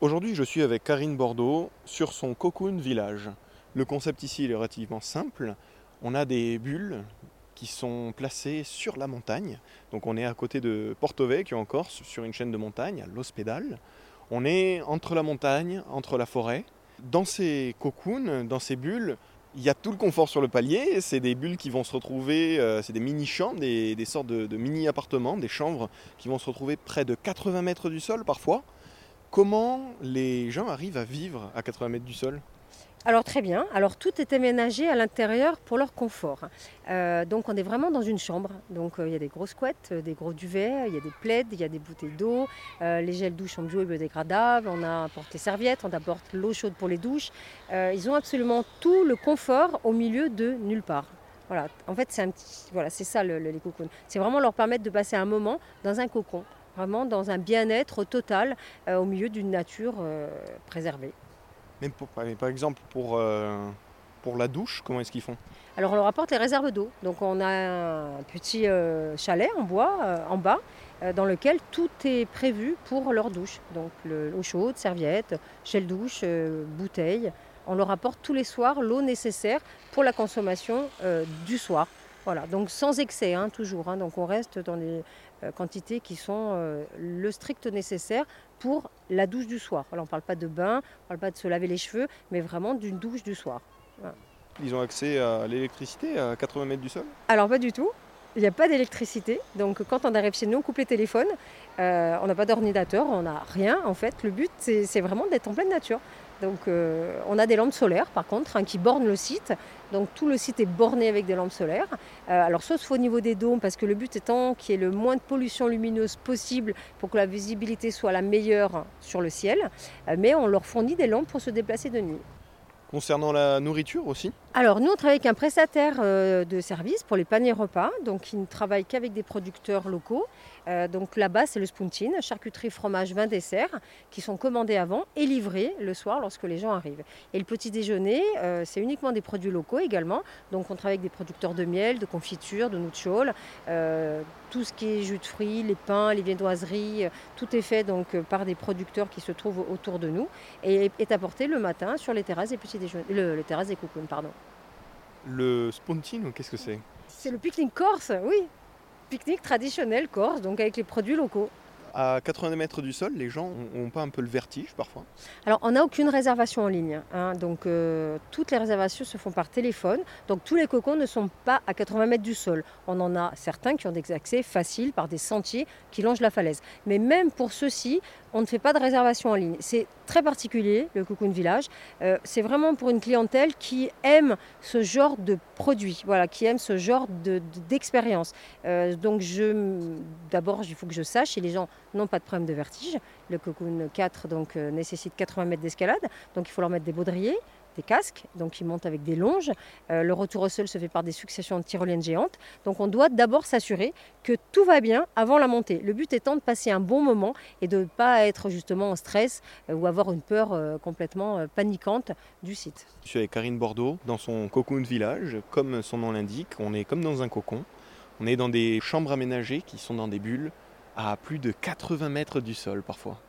Aujourd'hui, je suis avec Karine Bordeaux sur son Cocoon Village. Le concept ici est relativement simple. On a des bulles qui sont placées sur la montagne. Donc on est à côté de Porto Vecchio en Corse, sur une chaîne de montagne, à l'Ospedal. On est entre la montagne, entre la forêt. Dans ces cocoons, dans ces bulles, il y a tout le confort sur le palier. C'est des bulles qui vont se retrouver, euh, c'est des mini-chambres, des, sortes de, de mini-appartements, des chambres qui vont se retrouver près de 80 mètres du sol parfois. Comment les gens arrivent à vivre à 80 mètres du sol? Alors très bien. Alors tout est aménagé à l'intérieur pour leur confort. Euh, donc on est vraiment dans une chambre. Donc euh, il y a des grosses couettes, euh, des gros duvets, il y a des plaids, il y a des bouteilles d'eau, les gels douches sont bio et biodégradables, on apporte les serviettes, on apporte l'eau chaude pour les douches. ils ont absolument tout le confort au milieu de nulle part. Voilà. En fait c'est voilà, c'est ça le, les cocons. C'est vraiment leur permettre de passer un moment dans un cocon vraiment dans un bien-être total euh, au milieu d'une nature euh, préservée. Mais, par exemple, pour, euh, pour la douche, comment est-ce qu'ils font? Alors on leur apporte les réserves d'eau. Donc on a un petit chalet en bois en bas dans lequel tout est prévu pour leur douche. Donc l'eau chaude, serviette, gel douche, bouteille. On leur apporte tous les soirs l'eau nécessaire pour la consommation du soir. Voilà, donc sans excès, hein, toujours. Hein. donc on reste dans des euh, quantités qui sont euh, le strict nécessaire pour la douche du soir. on ne parle pas de bain, on ne parle pas de se laver les cheveux, mais vraiment d'une douche du soir. Ils ont accès à l'électricité à 80 mètres du sol? Alors pas du tout. Il n'y a pas d'électricité. Donc quand on arrive chez nous, on coupe les téléphones. Euh, on n'a pas d'ordinateur, on n'a rien en fait. Le but, c'est vraiment d'être en pleine nature. Donc euh, on a des lampes solaires par contre hein, qui bornent le site. Donc tout le site est borné avec des lampes solaires. Euh, alors sauf au niveau des dômes parce que le but étant qu'il y ait le moins de pollution lumineuse possible pour que la visibilité soit la meilleure sur le ciel. Mais on leur fournit des lampes pour se déplacer de nuit. Concernant la nourriture aussi Alors nous on travaille avec un prestataire de service pour les paniers repas, donc il ne travaille qu'avec des producteurs locaux. Euh, donc là-bas, c'est le Spuntine, charcuterie, fromage, vin, dessert, qui sont commandés avant et livrés le soir lorsque les gens arrivent. Et le petit déjeuner, euh, c'est uniquement des produits locaux également. Donc on travaille avec des producteurs de miel, de confiture, de euh, tout ce qui est jus de fruits, les pains, les viennoiseries, tout est fait donc par des producteurs qui se trouvent autour de nous et est apporté le matin sur les terrasses des petits déjeuners, le, terrasses des cocoons, pardon. Le Spuntine, qu'est-ce que c'est? C'est le pique-nique corse, oui pique-nique traditionnel corse, donc avec les produits locaux. À 80 mètres du sol, les gens n'ont pas un peu le vertige parfois Alors, on n'a aucune réservation en ligne. Hein. donc, euh, toutes les réservations se font par téléphone. Donc, tous les cocons ne sont pas à 80 mètres du sol. On en a certains qui ont des accès faciles par des sentiers qui longent la falaise. Mais même pour ceux-ci, on ne fait pas de réservation en ligne. C'est très particulier, le Cocoon Village. Euh, c'est vraiment pour une clientèle qui aime ce genre de produit, voilà, qui aime ce genre d'expérience. De, euh, donc, d'abord, il faut que je sache si les gens n'ont pas de problème de vertige. Le Cocoon 4 donc, euh, nécessite 80 mètres d'escalade, donc il faut leur mettre des baudriers des casques, donc ils montent avec des longes. Euh, le retour au sol se fait par des successions de tyroliennes géantes. Donc on doit d'abord s'assurer que tout va bien avant la montée. Le but étant de passer un bon moment et de ne pas être justement en stress euh, ou avoir une peur complètement paniquante du site. Je suis avec Karine Bordeaux dans son cocoon village. Comme son nom l'indique, on est comme dans un cocon. On est dans des chambres aménagées qui sont dans des bulles à plus de 80 mètres du sol parfois.